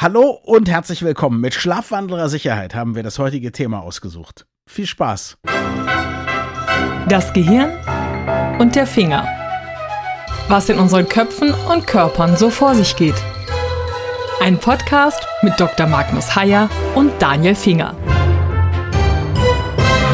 Hallo und herzlich willkommen. Mit Schlafwandlerer Sicherheit haben wir das heutige Thema ausgesucht. Viel Spaß. Das Gehirn und der Finger. Was in unseren Köpfen und Körpern so vor sich geht. Ein Podcast mit Dr. Magnus Heyer und Daniel Finger.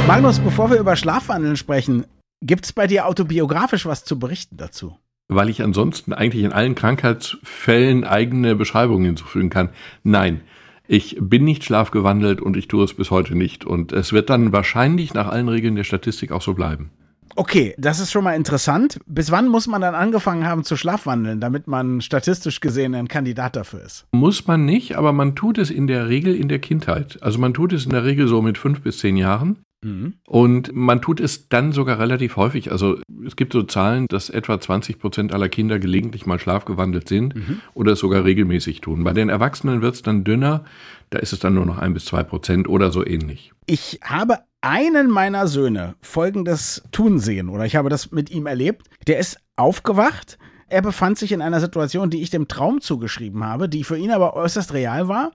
Magnus, bevor wir über Schlafwandeln sprechen, gibt es bei dir autobiografisch was zu berichten dazu? Weil ich ansonsten eigentlich in allen Krankheitsfällen eigene Beschreibungen hinzufügen kann. Nein, ich bin nicht schlafgewandelt und ich tue es bis heute nicht. Und es wird dann wahrscheinlich nach allen Regeln der Statistik auch so bleiben. Okay, das ist schon mal interessant. Bis wann muss man dann angefangen haben zu schlafwandeln, damit man statistisch gesehen ein Kandidat dafür ist? Muss man nicht, aber man tut es in der Regel in der Kindheit. Also man tut es in der Regel so mit fünf bis zehn Jahren. Mhm. Und man tut es dann sogar relativ häufig. Also es gibt so Zahlen, dass etwa 20 Prozent aller Kinder gelegentlich mal schlafgewandelt sind mhm. oder es sogar regelmäßig tun. Bei den Erwachsenen wird es dann dünner. Da ist es dann nur noch ein bis zwei Prozent oder so ähnlich. Ich habe einen meiner Söhne folgendes tun sehen oder ich habe das mit ihm erlebt. Der ist aufgewacht. Er befand sich in einer Situation, die ich dem Traum zugeschrieben habe, die für ihn aber äußerst real war.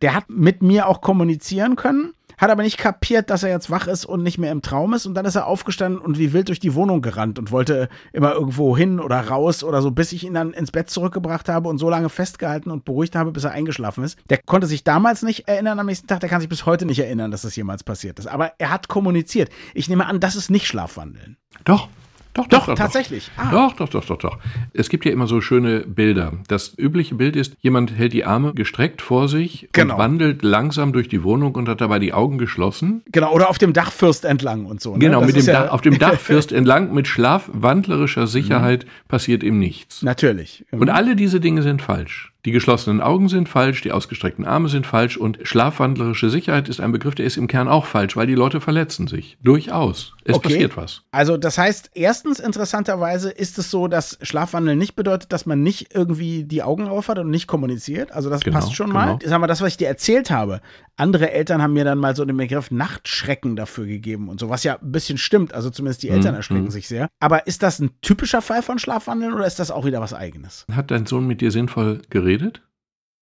Der hat mit mir auch kommunizieren können hat aber nicht kapiert, dass er jetzt wach ist und nicht mehr im Traum ist. Und dann ist er aufgestanden und wie wild durch die Wohnung gerannt und wollte immer irgendwo hin oder raus oder so, bis ich ihn dann ins Bett zurückgebracht habe und so lange festgehalten und beruhigt habe, bis er eingeschlafen ist. Der konnte sich damals nicht erinnern am nächsten Tag, der kann sich bis heute nicht erinnern, dass das jemals passiert ist. Aber er hat kommuniziert. Ich nehme an, das ist nicht Schlafwandeln. Doch, doch, doch, doch, tatsächlich. Doch. Ah. doch, doch, doch, doch, doch. Es gibt ja immer so schöne Bilder. Das übliche Bild ist, jemand hält die Arme gestreckt vor sich genau. und wandelt langsam durch die Wohnung und hat dabei die Augen geschlossen. Genau, oder auf dem Dachfirst entlang und so. Ne? Genau, mit dem ja auf dem Dachfirst entlang mit schlafwandlerischer Sicherheit mhm. passiert ihm nichts. Natürlich. Mhm. Und alle diese Dinge sind falsch. Die geschlossenen Augen sind falsch, die ausgestreckten Arme sind falsch und schlafwandlerische Sicherheit ist ein Begriff, der ist im Kern auch falsch, weil die Leute verletzen sich. Durchaus. Es okay. passiert was. Also das heißt, erstens interessanterweise ist es so, dass Schlafwandeln nicht bedeutet, dass man nicht irgendwie die Augen aufhat und nicht kommuniziert. Also das genau, passt schon genau. mal. Sag mal, das, was ich dir erzählt habe, andere Eltern haben mir dann mal so den Begriff Nachtschrecken dafür gegeben und so, was ja ein bisschen stimmt. Also zumindest die Eltern mhm. erschrecken mhm. sich sehr. Aber ist das ein typischer Fall von Schlafwandeln oder ist das auch wieder was Eigenes? Hat dein Sohn mit dir sinnvoll geredet? Geredet?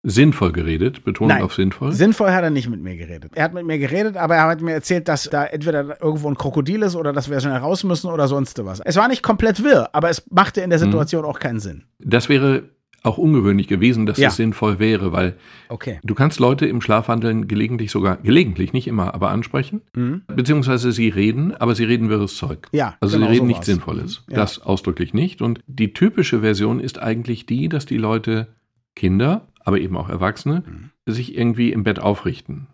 Sinnvoll geredet, Betonung Nein, auf sinnvoll? Sinnvoll hat er nicht mit mir geredet. Er hat mit mir geredet, aber er hat mir erzählt, dass da entweder irgendwo ein Krokodil ist oder dass wir schnell raus müssen oder sonst was. Es war nicht komplett wirr, aber es machte in der mhm. Situation mhm. auch keinen Sinn. Das wäre auch ungewöhnlich gewesen, dass ja. es sinnvoll wäre, weil okay. du kannst Leute im Schlafwandeln gelegentlich sogar, gelegentlich, nicht immer, aber ansprechen, mhm. beziehungsweise sie reden, aber sie reden wirres Zeug. Ja, also genau sie reden nichts Sinnvolles. Ja. Das ausdrücklich nicht. Und die typische Version ist eigentlich die, dass die Leute Kinder, aber eben auch Erwachsene, mhm. sich irgendwie im Bett aufrichten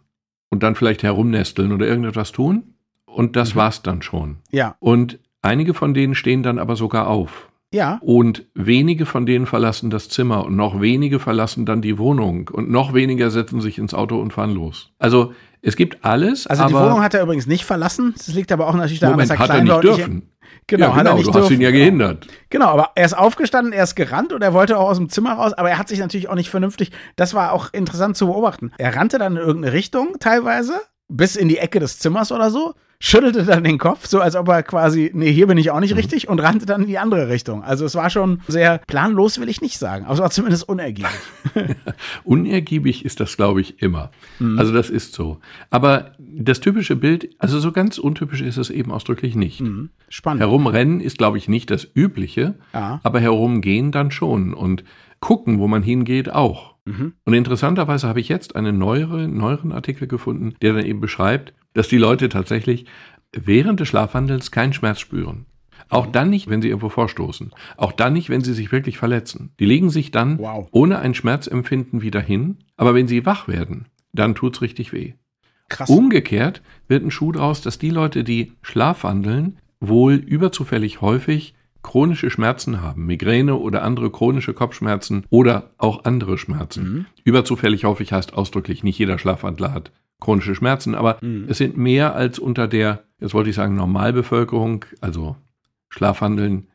und dann vielleicht herumnesteln oder irgendetwas tun. Und das mhm. war's dann schon. Ja. Und einige von denen stehen dann aber sogar auf. Ja. Und wenige von denen verlassen das Zimmer und noch wenige verlassen dann die Wohnung und noch weniger setzen sich ins Auto und fahren los. Also es gibt alles. Also die Wohnung hat er übrigens nicht verlassen. Das liegt aber auch natürlich daran, Moment, dass er hat klein er nicht dürfen. Genau, ja, genau, hat er nicht du dürfen. hast ihn ja gehindert. Genau, aber er ist aufgestanden, er ist gerannt und er wollte auch aus dem Zimmer raus, aber er hat sich natürlich auch nicht vernünftig, das war auch interessant zu beobachten. Er rannte dann in irgendeine Richtung teilweise, bis in die Ecke des Zimmers oder so, schüttelte dann den Kopf, so als ob er quasi, nee, hier bin ich auch nicht mhm. richtig und rannte dann in die andere Richtung. Also es war schon sehr planlos, will ich nicht sagen, aber es war zumindest unergiebig. unergiebig ist das, glaube ich, immer. Mhm. Also das ist so. Aber das typische Bild, also so ganz untypisch ist es eben ausdrücklich nicht. Mhm. Spannend. Herumrennen ist, glaube ich, nicht das Übliche, ja. aber herumgehen dann schon und gucken, wo man hingeht, auch. Mhm. Und interessanterweise habe ich jetzt einen neuere, neueren Artikel gefunden, der dann eben beschreibt, dass die Leute tatsächlich während des Schlafwandels keinen Schmerz spüren. Auch dann nicht, wenn sie irgendwo vorstoßen. Auch dann nicht, wenn sie sich wirklich verletzen. Die legen sich dann wow. ohne ein Schmerzempfinden wieder hin. Aber wenn sie wach werden, dann tut's richtig weh. Krass. Umgekehrt wird ein Schuh draus, dass die Leute, die schlafwandeln, wohl überzufällig häufig chronische Schmerzen haben, Migräne oder andere chronische Kopfschmerzen oder auch andere Schmerzen. Mhm. Überzufällig häufig heißt ausdrücklich, nicht jeder Schlafwandler hat chronische Schmerzen, aber mhm. es sind mehr als unter der, jetzt wollte ich sagen, Normalbevölkerung, also Schlafwandeln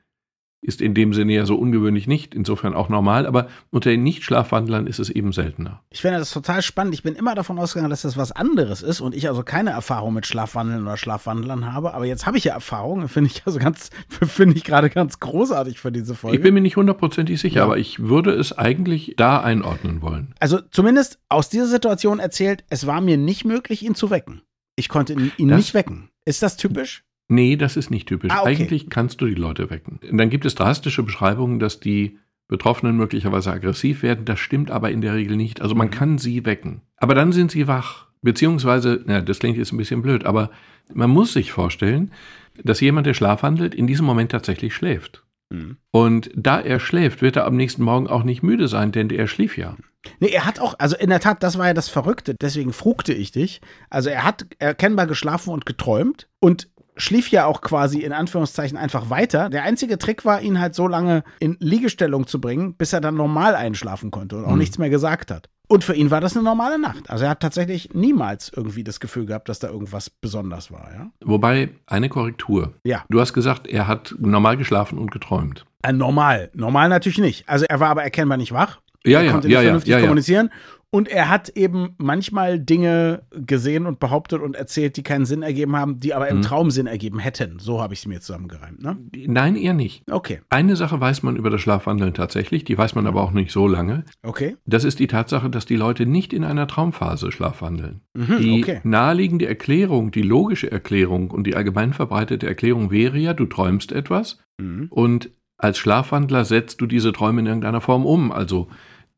ist in dem Sinne ja so ungewöhnlich nicht, insofern auch normal, aber unter den Nicht-Schlafwandlern ist es eben seltener. Ich finde das total spannend. Ich bin immer davon ausgegangen, dass das was anderes ist und ich also keine Erfahrung mit Schlafwandeln oder Schlafwandlern habe, aber jetzt habe ich ja Erfahrung, finde ich also ganz, finde ich gerade ganz großartig für diese Folge. Ich bin mir nicht hundertprozentig sicher, ja. aber ich würde es eigentlich da einordnen wollen. Also zumindest aus dieser Situation erzählt, es war mir nicht möglich, ihn zu wecken. Ich konnte ihn das, nicht wecken. Ist das typisch? Nee, das ist nicht typisch. Ah, okay. Eigentlich kannst du die Leute wecken. Dann gibt es drastische Beschreibungen, dass die Betroffenen möglicherweise aggressiv werden. Das stimmt aber in der Regel nicht. Also man mhm. kann sie wecken. Aber dann sind sie wach. Beziehungsweise, ja, das klingt jetzt ein bisschen blöd, aber man muss sich vorstellen, dass jemand, der schlafwandelt, in diesem Moment tatsächlich schläft. Mhm. Und da er schläft, wird er am nächsten Morgen auch nicht müde sein, denn er schlief ja. Nee, er hat auch, also in der Tat, das war ja das Verrückte, deswegen frugte ich dich. Also er hat erkennbar geschlafen und geträumt und schlief ja auch quasi in Anführungszeichen einfach weiter. Der einzige Trick war, ihn halt so lange in Liegestellung zu bringen, bis er dann normal einschlafen konnte und auch mhm. nichts mehr gesagt hat. Und für ihn war das eine normale Nacht. Also er hat tatsächlich niemals irgendwie das Gefühl gehabt, dass da irgendwas besonders war, ja. Wobei, eine Korrektur. Ja. Du hast gesagt, er hat normal geschlafen und geträumt. Äh, normal. Normal natürlich nicht. Also er war aber erkennbar nicht wach. Ja, er ja, konnte nicht ja, vernünftig ja, ja, kommunizieren. Und er hat eben manchmal Dinge gesehen und behauptet und erzählt, die keinen Sinn ergeben haben, die aber im mhm. Traum Sinn ergeben hätten. So habe ich es mir zusammengereimt. Ne? Nein, eher nicht. Okay. Eine Sache weiß man über das Schlafwandeln tatsächlich, die weiß man aber auch nicht so lange. Okay. Das ist die Tatsache, dass die Leute nicht in einer Traumphase schlafwandeln. Mhm, die okay. naheliegende Erklärung, die logische Erklärung und die allgemein verbreitete Erklärung wäre ja, du träumst etwas mhm. und als Schlafwandler setzt du diese Träume in irgendeiner Form um. Also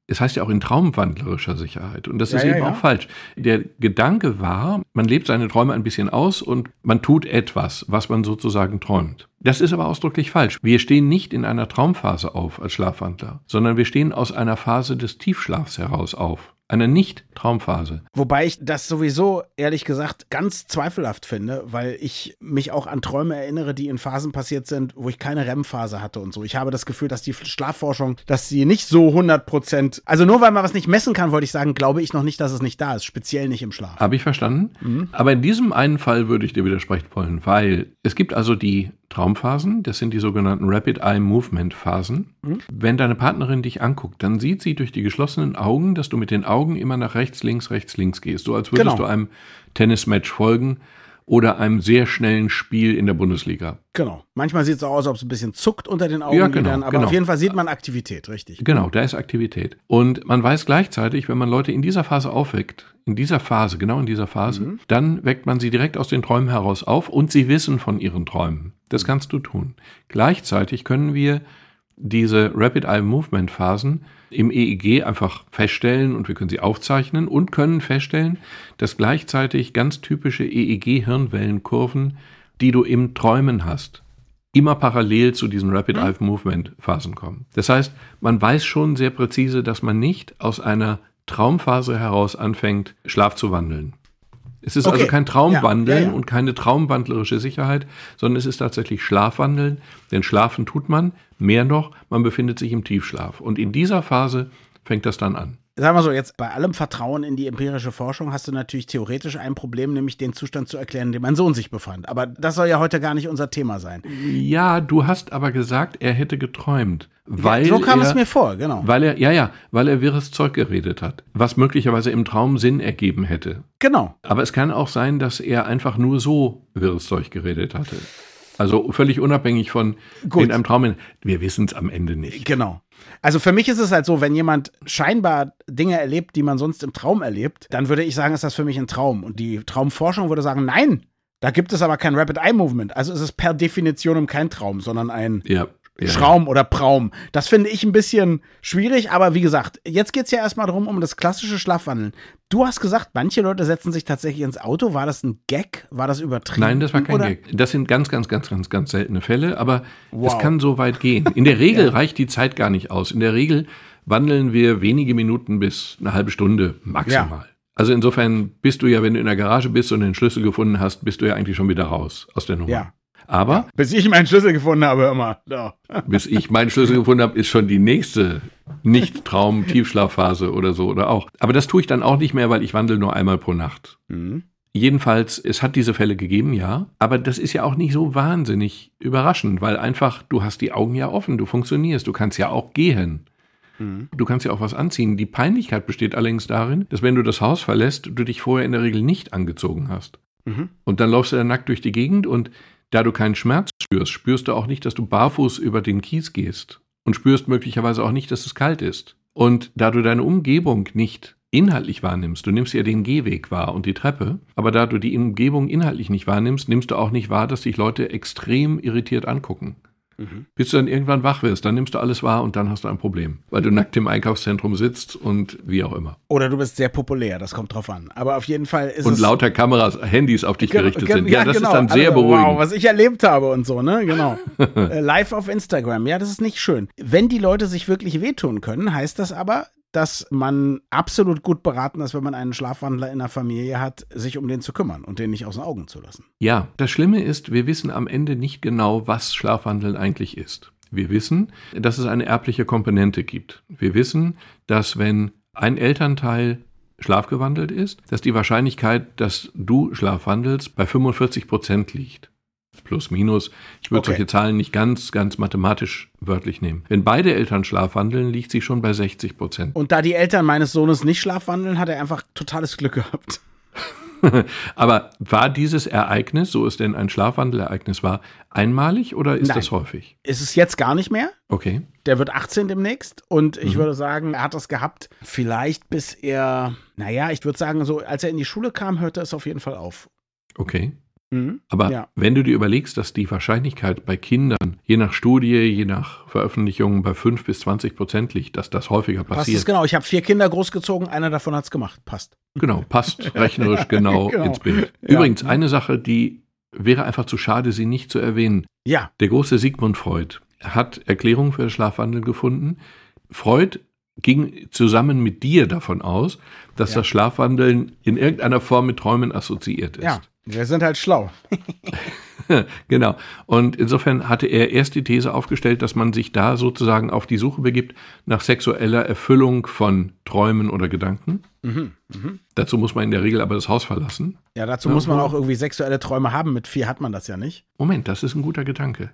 es heißt ja auch in traumwandlerischer Sicherheit. Und das ja, ist eben ja, auch falsch. Der Gedanke war, man lebt seine Träume ein bisschen aus und man tut etwas, was man sozusagen träumt. Das ist aber ausdrücklich falsch. Wir stehen nicht in einer Traumphase auf als Schlafwandler, sondern wir stehen aus einer Phase des Tiefschlafs heraus auf einer Nicht-Traumphase. Wobei ich das sowieso, ehrlich gesagt, ganz zweifelhaft finde, weil ich mich auch an Träume erinnere, die in Phasen passiert sind, wo ich keine REM-Phase hatte und so. Ich habe das Gefühl, dass die Schlafforschung, dass sie nicht so 100 Prozent, also nur weil man was nicht messen kann, wollte ich sagen, glaube ich noch nicht, dass es nicht da ist, speziell nicht im Schlaf. Habe ich verstanden. Mhm. Aber in diesem einen Fall würde ich dir widersprechen wollen, weil es gibt also die Traumphasen, das sind die sogenannten Rapid Eye Movement Phasen. Mhm. Wenn deine Partnerin dich anguckt, dann sieht sie durch die geschlossenen Augen, dass du mit den Augen immer nach rechts, links, rechts, links gehst, so als würdest genau. du einem Tennismatch folgen oder einem sehr schnellen Spiel in der Bundesliga. Genau. Manchmal sieht es auch aus, als ob es ein bisschen zuckt unter den Augen, ja, genau, aber genau. auf jeden Fall sieht man Aktivität, richtig. Genau, da ist Aktivität. Und man weiß gleichzeitig, wenn man Leute in dieser Phase aufweckt, in dieser Phase, genau in dieser Phase, mhm. dann weckt man sie direkt aus den Träumen heraus auf und sie wissen von ihren Träumen. Das kannst du tun. Gleichzeitig können wir diese Rapid Eye Movement Phasen im EEG einfach feststellen und wir können sie aufzeichnen und können feststellen, dass gleichzeitig ganz typische EEG-Hirnwellenkurven, die du im Träumen hast, immer parallel zu diesen Rapid Eye Movement Phasen kommen. Das heißt, man weiß schon sehr präzise, dass man nicht aus einer Traumphase heraus anfängt, Schlaf zu wandeln. Es ist also okay. also kein Traumwandeln ja, ja, ja. und keine traumwandlerische Sicherheit, sondern es ist tatsächlich Schlafwandeln, denn schlafen tut man, mehr noch, man befindet sich im Tiefschlaf. Und in dieser Phase fängt das dann an. Sagen wir so, jetzt bei allem Vertrauen in die empirische Forschung hast du natürlich theoretisch ein Problem, nämlich den Zustand zu erklären, in dem mein Sohn sich befand. Aber das soll ja heute gar nicht unser Thema sein. Ja, du hast aber gesagt, er hätte geträumt. Weil ja, so kam er, es mir vor, genau. Weil er, ja, ja, weil er wirres Zeug geredet hat, was möglicherweise im Traum Sinn ergeben hätte. Genau. Aber es kann auch sein, dass er einfach nur so wirres Zeug geredet hatte. Also völlig unabhängig von Gut. in einem Traum. Wir wissen es am Ende nicht. Genau. Also für mich ist es halt so, wenn jemand scheinbar Dinge erlebt, die man sonst im Traum erlebt, dann würde ich sagen, ist das für mich ein Traum. Und die Traumforschung würde sagen, nein, da gibt es aber kein Rapid Eye Movement. Also ist es per Definition kein Traum, sondern ein ja. Ja, Schraum oder Praum. Das finde ich ein bisschen schwierig, aber wie gesagt, jetzt geht es ja erstmal darum, um das klassische Schlafwandeln. Du hast gesagt, manche Leute setzen sich tatsächlich ins Auto. War das ein Gag? War das übertrieben? Nein, das war kein oder? Gag. Das sind ganz, ganz, ganz, ganz, ganz seltene Fälle, aber wow. es kann so weit gehen. In der Regel ja. reicht die Zeit gar nicht aus. In der Regel wandeln wir wenige Minuten bis eine halbe Stunde maximal. Ja. Also insofern bist du ja, wenn du in der Garage bist und den Schlüssel gefunden hast, bist du ja eigentlich schon wieder raus aus der Nummer. Ja. Aber. Ja, bis ich meinen Schlüssel gefunden habe, immer. Ja. Bis ich meinen Schlüssel gefunden habe, ist schon die nächste Nicht-Traum-Tiefschlafphase oder so oder auch. Aber das tue ich dann auch nicht mehr, weil ich wandle nur einmal pro Nacht. Mhm. Jedenfalls, es hat diese Fälle gegeben, ja. Aber das ist ja auch nicht so wahnsinnig überraschend, weil einfach, du hast die Augen ja offen, du funktionierst, du kannst ja auch gehen. Mhm. Du kannst ja auch was anziehen. Die Peinlichkeit besteht allerdings darin, dass wenn du das Haus verlässt, du dich vorher in der Regel nicht angezogen hast. Mhm. Und dann läufst du dann nackt durch die Gegend und da du keinen Schmerz spürst, spürst du auch nicht, dass du barfuß über den Kies gehst und spürst möglicherweise auch nicht, dass es kalt ist. Und da du deine Umgebung nicht inhaltlich wahrnimmst, du nimmst ja den Gehweg wahr und die Treppe, aber da du die Umgebung inhaltlich nicht wahrnimmst, nimmst du auch nicht wahr, dass dich Leute extrem irritiert angucken. Mhm. Bis du dann irgendwann wach wirst, dann nimmst du alles wahr und dann hast du ein Problem, weil du nackt im Einkaufszentrum sitzt und wie auch immer. Oder du bist sehr populär, das kommt drauf an. Aber auf jeden Fall ist und es. Und lauter Kameras, Handys auf dich gerichtet sind. Ja, ja das genau. ist dann sehr also, beruhigend. Wow, was ich erlebt habe und so, ne? Genau. Äh, live auf Instagram, ja, das ist nicht schön. Wenn die Leute sich wirklich wehtun können, heißt das aber, dass man absolut gut beraten ist, wenn man einen Schlafwandler in der Familie hat, sich um den zu kümmern und den nicht aus den Augen zu lassen. Ja, das Schlimme ist, wir wissen am Ende nicht genau, was Schlafwandeln eigentlich ist. Wir wissen, dass es eine erbliche Komponente gibt. Wir wissen, dass wenn ein Elternteil schlafgewandelt ist, dass die Wahrscheinlichkeit, dass du schlafwandelst, bei 45 Prozent liegt plus minus. Ich würde okay. solche Zahlen nicht ganz, ganz mathematisch wörtlich nehmen. Wenn beide Eltern schlafwandeln, liegt sie schon bei 60 Prozent. Und da die Eltern meines Sohnes nicht schlafwandeln, hat er einfach totales Glück gehabt. Aber war dieses Ereignis, so es denn ein Schlafwandelereignis war, einmalig oder ist Nein. das häufig? Ist es jetzt gar nicht mehr? Okay. Der wird 18 demnächst und ich mhm. würde sagen, er hat das gehabt, vielleicht bis er, naja, ich würde sagen, so als er in die Schule kam, hörte es auf jeden Fall auf. Okay. Mhm. Aber ja. wenn du dir überlegst, dass die Wahrscheinlichkeit bei Kindern je nach Studie, je nach Veröffentlichungen bei 5 bis 20 Prozent liegt, dass das häufiger passiert. Passt genau. Ich habe vier Kinder großgezogen, einer davon hat es gemacht. Passt. Genau, passt rechnerisch genau, genau, ins Bild. Übrigens, ja. eine Sache, die wäre einfach zu schade, sie nicht zu erwähnen. Ja. Der große Sigmund Freud hat Erklärungen für das Schlafwandeln gefunden. Freud ging zusammen mit dir davon aus, dass ja. das Schlafwandeln in irgendeiner Form mit Träumen assoziiert ist. Ja. Wir sind halt schlau. genau. Und insofern hatte er erst die These aufgestellt, dass man sich da sozusagen auf die Suche begibt nach sexueller Erfüllung von Träumen oder Gedanken. Mhm, mh. Dazu muss man in der Regel aber das Haus verlassen. Ja, dazu ja, muss man auch irgendwie sexuelle Träume haben. Mit vier hat man das ja nicht. Moment, das ist ein guter Gedanke.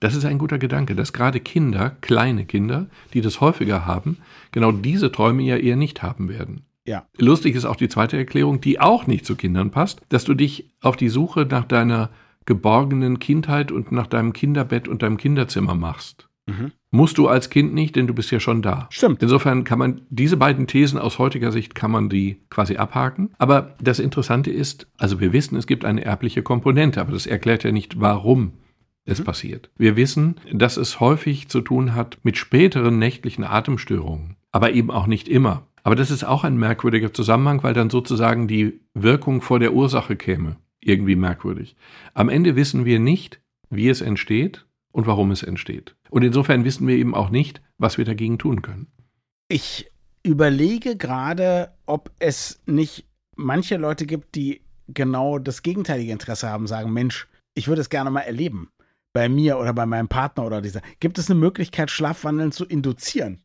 Das ist ein guter Gedanke, dass gerade Kinder, kleine Kinder, die das häufiger haben, genau diese Träume ja eher nicht haben werden. Ja. Lustig ist auch die zweite Erklärung, die auch nicht zu Kindern passt, dass du dich auf die Suche nach deiner geborgenen Kindheit und nach deinem Kinderbett und deinem Kinderzimmer machst. Mhm. Musst du als Kind nicht, denn du bist ja schon da. Stimmt. Insofern kann man diese beiden Thesen aus heutiger Sicht kann man die quasi abhaken. Aber das Interessante ist, also wir wissen, es gibt eine erbliche Komponente, aber das erklärt ja nicht, warum es mhm. passiert. Wir wissen, dass es häufig zu tun hat mit späteren nächtlichen Atemstörungen, aber eben auch nicht immer. Aber das ist auch ein merkwürdiger Zusammenhang, weil dann sozusagen die Wirkung vor der Ursache käme. Irgendwie merkwürdig. Am Ende wissen wir nicht, wie es entsteht und warum es entsteht. Und insofern wissen wir eben auch nicht, was wir dagegen tun können. Ich überlege gerade, ob es nicht manche Leute gibt, die genau das gegenteilige Interesse haben, sagen, Mensch, ich würde es gerne mal erleben. Bei mir oder bei meinem Partner oder dieser. Gibt es eine Möglichkeit, Schlafwandeln zu induzieren?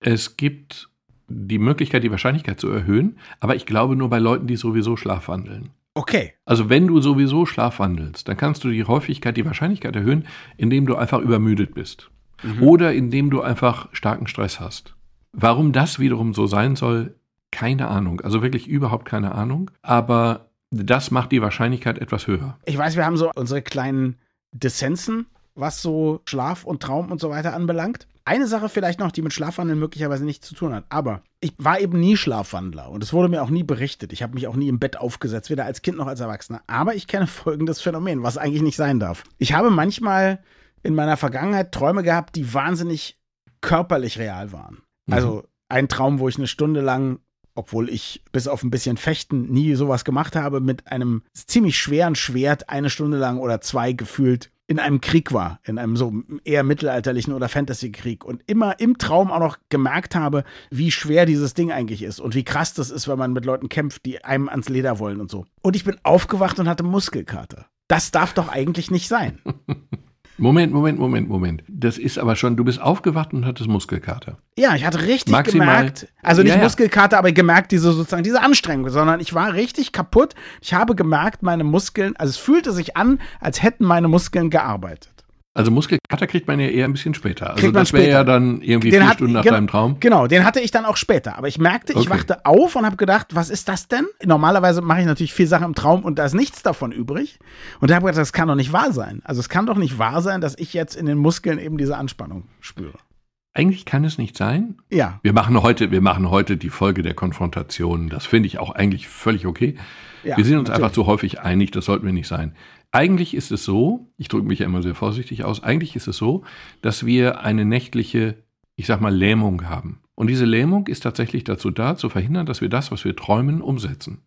Es gibt die Möglichkeit, die Wahrscheinlichkeit zu erhöhen, aber ich glaube nur bei Leuten, die sowieso schlafwandeln. Okay. Also wenn du sowieso schlafwandelst, dann kannst du die Häufigkeit, die Wahrscheinlichkeit erhöhen, indem du einfach übermüdet bist. Mhm. Oder indem du einfach starken Stress hast. Warum das wiederum so sein soll, keine Ahnung. Also wirklich überhaupt keine Ahnung. Aber das macht die Wahrscheinlichkeit etwas höher. Ich weiß, wir haben so unsere kleinen Dissensen, was so Schlaf und Traum und so weiter anbelangt. Eine Sache vielleicht noch, die mit Schlafwandeln möglicherweise nichts zu tun hat. Aber ich war eben nie Schlafwandler und es wurde mir auch nie berichtet. Ich habe mich auch nie im Bett aufgesetzt, weder als Kind noch als Erwachsener. Aber ich kenne folgendes Phänomen, was eigentlich nicht sein darf. Ich habe manchmal in meiner Vergangenheit Träume gehabt, die wahnsinnig körperlich real waren. Mhm. Also ein Traum, wo ich eine Stunde lang obwohl ich bis auf ein bisschen Fechten nie sowas gemacht habe, mit einem ziemlich schweren Schwert eine Stunde lang oder zwei gefühlt in einem Krieg war, in einem so eher mittelalterlichen oder Fantasy-Krieg und immer im Traum auch noch gemerkt habe, wie schwer dieses Ding eigentlich ist und wie krass das ist, wenn man mit Leuten kämpft, die einem ans Leder wollen und so. Und ich bin aufgewacht und hatte Muskelkater. Das darf doch eigentlich nicht sein. Moment, Moment, Moment, Moment. Das ist aber schon, du bist aufgewacht und hattest Muskelkater. Ja, ich hatte richtig Maximal- gemerkt, also nicht Ja, ja. Muskelkater, aber gemerkt diese sozusagen diese Anstrengung, sondern ich war richtig kaputt. Ich habe gemerkt, meine Muskeln, also es fühlte sich an, als hätten meine Muskeln gearbeitet. Also Muskelkater kriegt man ja eher ein bisschen später. Also das wäre später. ja dann irgendwie Den vier hat- Stunden nach deinem Traum. Genau, den hatte ich dann auch später. Aber ich merkte, ich Okay. wachte auf und habe gedacht, was ist das denn? Normalerweise mache ich natürlich viel Sachen im Traum und da ist nichts davon übrig. Und da habe ich gedacht, das kann doch nicht wahr sein. Also es kann doch nicht wahr sein, dass ich jetzt in den Muskeln eben diese Anspannung spüre. Eigentlich kann es nicht sein. Ja, Wir machen heute, wir machen heute die Folge der Konfrontation. Das finde ich auch eigentlich völlig okay. ja wir sind uns natürlich. einfach zu häufig einig, das sollten wir nicht sein. Eigentlich ist es so, ich drücke mich ja immer sehr vorsichtig aus, eigentlich ist es so, dass wir eine nächtliche, ich sag mal, Lähmung haben. Und diese Lähmung ist tatsächlich dazu da, zu verhindern, dass wir das, was wir träumen, umsetzen.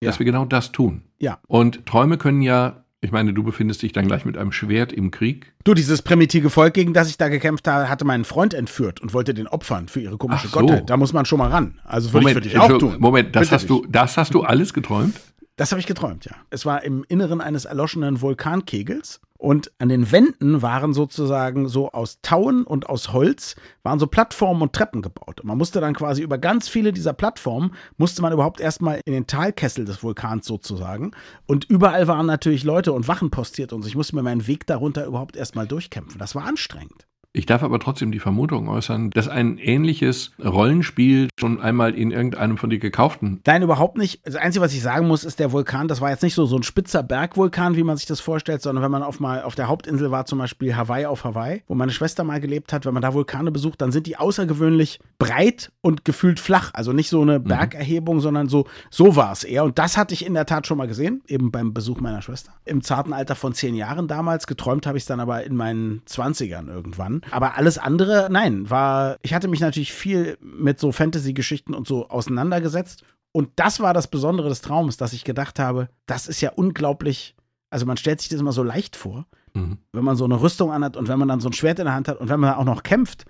Dass Ja. wir genau das tun. Ja. Und Träume können ja, ich meine, du befindest dich dann gleich mit einem Schwert im Krieg. Du, dieses primitive Volk, gegen das ich da gekämpft habe, hatte meinen Freund entführt und wollte den opfern für ihre komische Ach so. Gottheit. Da muss man schon mal ran. Also würde ich für dich auch tun. Moment, das Bitte hast, du, das hast du alles geträumt? Das habe ich geträumt, ja. Es war im Inneren eines erloschenen Vulkankegels und an den Wänden waren sozusagen so aus Tauen und aus Holz waren so Plattformen und Treppen gebaut. Und man musste dann quasi über ganz viele dieser Plattformen musste man überhaupt erstmal in den Talkessel des Vulkans sozusagen. Und überall waren natürlich Leute und Wachen postiert und ich musste mir meinen Weg darunter überhaupt erstmal durchkämpfen. Das war anstrengend. Ich darf aber trotzdem die Vermutung äußern, dass ein ähnliches Rollenspiel schon einmal in irgendeinem von dir gekauften. Nein, überhaupt nicht. Das Einzige, was ich sagen muss, ist der Vulkan, das war jetzt nicht so, so ein spitzer Bergvulkan, wie man sich das vorstellt, sondern wenn man auf mal auf der Hauptinsel war, zum Beispiel Hawaii auf Hawaii, wo meine Schwester mal gelebt hat, wenn man da Vulkane besucht, dann sind die außergewöhnlich breit und gefühlt flach. Also nicht so eine Bergerhebung, sondern so, so war es eher. Und das hatte ich in der Tat schon mal gesehen, eben beim Besuch meiner Schwester. Im zarten Alter von zehn Jahren damals. Geträumt habe ich es dann aber in meinen Zwanzigern irgendwann. Aber alles andere, nein, war, ich hatte mich natürlich viel mit so Fantasy-Geschichten und so auseinandergesetzt. Und das war das Besondere des Traums, dass ich gedacht habe, das ist ja unglaublich. Also man stellt sich das immer so leicht vor, Mhm. wenn man so eine Rüstung anhat und wenn man dann so ein Schwert in der Hand hat und wenn man auch noch kämpft,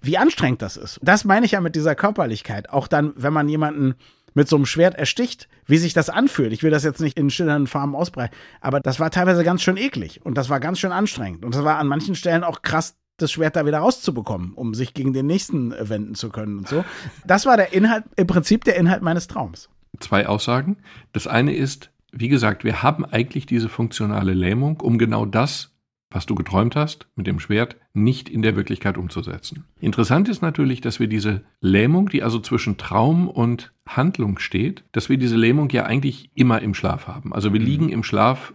wie anstrengend das ist. Das meine ich ja mit dieser Körperlichkeit. Auch dann, wenn man jemanden mit so einem Schwert ersticht, wie sich das anfühlt. Ich will das jetzt nicht in schillernden Farben ausbreiten, aber das war teilweise ganz schön eklig und das war ganz schön anstrengend und das war an manchen Stellen auch krass das Schwert da wieder rauszubekommen, um sich gegen den nächsten wenden zu können und so. Das war der Inhalt, im Prinzip der Inhalt meines Traums. Zwei Aussagen. Das eine ist, wie gesagt, wir haben eigentlich diese funktionale Lähmung, um genau das, was du geträumt hast, mit dem Schwert, nicht in der Wirklichkeit umzusetzen. Interessant ist natürlich, dass wir diese Lähmung, die also zwischen Traum und Handlung steht, dass wir diese Lähmung ja eigentlich immer im Schlaf haben. Also wir liegen im Schlaf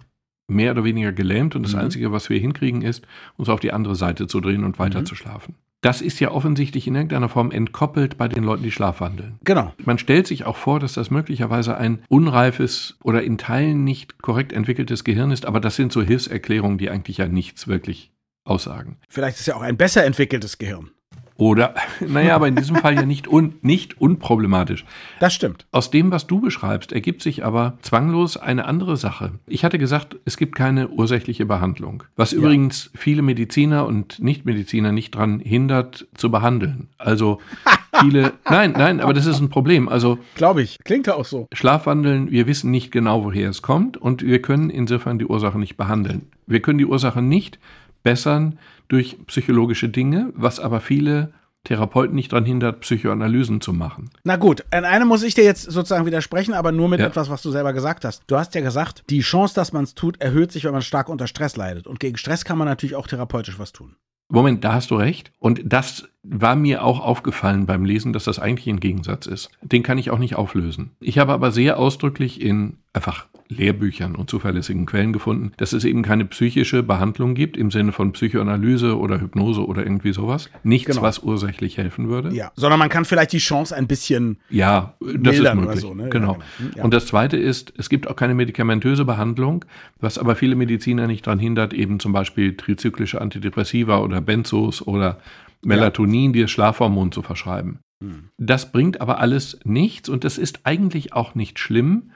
mehr oder weniger gelähmt und das Mhm. Einzige, was wir hinkriegen, ist, uns auf die andere Seite zu drehen und weiter Mhm. zu schlafen. Das ist ja offensichtlich in irgendeiner Form entkoppelt bei den Leuten, die schlafwandeln. Genau. Man stellt sich auch vor, dass das möglicherweise ein unreifes oder in Teilen nicht korrekt entwickeltes Gehirn ist, aber das sind so Hilfserklärungen, die eigentlich ja nichts wirklich aussagen. Vielleicht ist ja auch ein besser entwickeltes Gehirn. Oder, naja, aber in diesem Fall ja nicht, un, nicht unproblematisch. Das stimmt. Aus dem, was du beschreibst, ergibt sich aber zwanglos eine andere Sache. Ich hatte gesagt, es gibt keine ursächliche Behandlung, was Ja. übrigens viele Mediziner und Nichtmediziner nicht daran hindert, zu behandeln. Also viele, nein, nein, aber das ist ein Problem. Also Glaube ich. Klingt ja auch so. Schlafwandeln, wir wissen nicht genau, woher es kommt und wir können insofern die Ursache nicht behandeln. Wir können die Ursache nicht bessern durch psychologische Dinge, was aber viele Therapeuten nicht daran hindert, Psychoanalysen zu machen. Na gut, an einem muss ich dir jetzt sozusagen widersprechen, aber nur mit Ja. etwas, was du selber gesagt hast. Du hast ja gesagt, die Chance, dass man es tut, erhöht sich, wenn man stark unter Stress leidet. Und gegen Stress kann man natürlich auch therapeutisch was tun. Moment, da hast du recht. Und das war mir auch aufgefallen beim Lesen, dass das eigentlich ein Gegensatz ist. Den kann ich auch nicht auflösen. Ich habe aber sehr ausdrücklich in einfach Lehrbüchern und zuverlässigen Quellen gefunden, dass es eben keine psychische Behandlung gibt im Sinne von Psychoanalyse oder Hypnose oder irgendwie sowas. Nichts, Genau. was ursächlich helfen würde. Ja. Sondern man kann vielleicht die Chance ein bisschen. Ja, das ist möglich. so, ne? Ja, Genau. genau. Hm, ja. Und das Zweite ist, es gibt auch keine medikamentöse Behandlung, was aber viele Mediziner nicht daran hindert, eben zum Beispiel trizyklische Antidepressiva oder Benzos oder Melatonin, die das Schlafhormon zu verschreiben. Hm. Das bringt aber alles nichts und das ist eigentlich auch nicht schlimm,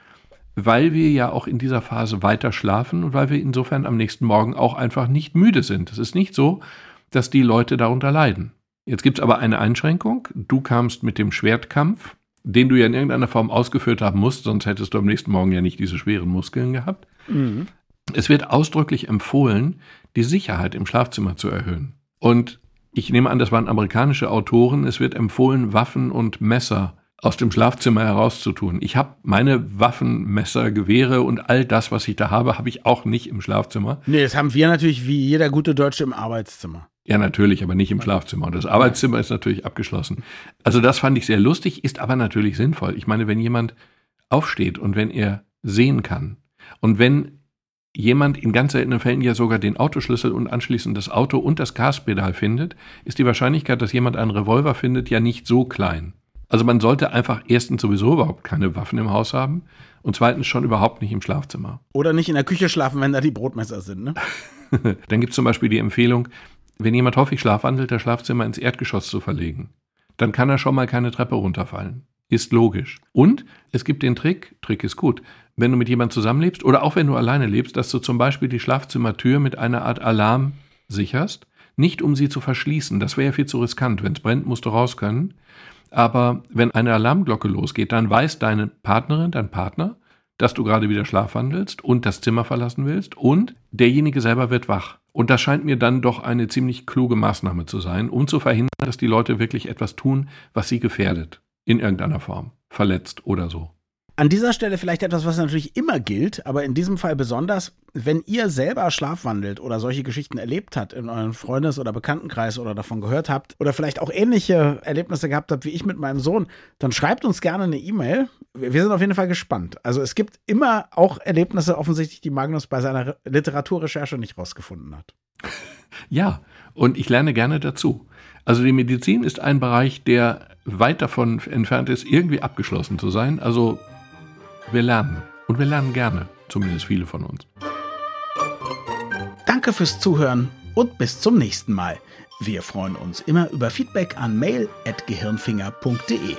weil wir ja auch in dieser Phase weiter schlafen und weil wir insofern am nächsten Morgen auch einfach nicht müde sind. Es ist nicht so, dass die Leute darunter leiden. Jetzt gibt es aber eine Einschränkung. Du kamst mit dem Schwertkampf, den du ja in irgendeiner Form ausgeführt haben musst, sonst hättest du am nächsten Morgen ja nicht diese schweren Muskeln gehabt. Mhm. Es wird ausdrücklich empfohlen, die Sicherheit im Schlafzimmer zu erhöhen. Und ich nehme an, das waren amerikanische Autoren. Es wird empfohlen, Waffen und Messer aus dem Schlafzimmer herauszutun. Ich habe meine Waffen, Messer, Gewehre und all das, was ich da habe, habe ich auch nicht im Schlafzimmer. Nee, das haben wir natürlich wie jeder gute Deutsche im Arbeitszimmer. Ja, natürlich, aber nicht im Schlafzimmer. Und das Arbeitszimmer ist natürlich abgeschlossen. Also das fand ich sehr lustig, ist aber natürlich sinnvoll. Ich meine, wenn jemand aufsteht und wenn er sehen kann und wenn jemand in ganz seltenen Fällen ja sogar den Autoschlüssel und anschließend das Auto und das Gaspedal findet, ist die Wahrscheinlichkeit, dass jemand einen Revolver findet, ja nicht so klein. Also man sollte einfach erstens sowieso überhaupt keine Waffen im Haus haben und zweitens schon überhaupt nicht im Schlafzimmer. Oder nicht in der Küche schlafen, wenn da die Brotmesser sind. Ne? Dann gibt es zum Beispiel die Empfehlung, wenn jemand häufig schlafwandelt, das Schlafzimmer ins Erdgeschoss zu verlegen. Dann kann er schon mal keine Treppe runterfallen. Ist logisch. Und es gibt den Trick, Trick ist gut, wenn du mit jemandem zusammenlebst oder auch wenn du alleine lebst, dass du zum Beispiel die Schlafzimmertür mit einer Art Alarm sicherst. Nicht um sie zu verschließen, das wäre ja viel zu riskant. Wenn es brennt, musst du raus können. Aber wenn eine Alarmglocke losgeht, dann weiß deine Partnerin, dein Partner, dass du gerade wieder schlafwandelst und das Zimmer verlassen willst und derjenige selber wird wach. Und das scheint mir dann doch eine ziemlich kluge Maßnahme zu sein, um zu verhindern, dass die Leute wirklich etwas tun, was sie gefährdet. In irgendeiner Form. Verletzt oder so. An dieser Stelle vielleicht etwas, was natürlich immer gilt, aber in diesem Fall besonders, wenn ihr selber schlafwandelt oder solche Geschichten erlebt habt in eurem Freundes- oder Bekanntenkreis oder davon gehört habt oder vielleicht auch ähnliche Erlebnisse gehabt habt wie ich mit meinem Sohn, dann schreibt uns gerne eine E-Mail. Wir sind auf jeden Fall gespannt. Also es gibt immer auch Erlebnisse offensichtlich, die Magnus bei seiner Literaturrecherche nicht rausgefunden hat. Ja, und ich lerne gerne dazu. Also die Medizin ist ein Bereich, der weit davon entfernt ist, irgendwie abgeschlossen zu sein. Also wir lernen. Und wir lernen gerne, zumindest viele von uns. Danke fürs Zuhören und bis zum nächsten Mal. Wir freuen uns immer über Feedback an mail.gehirnfinger.de.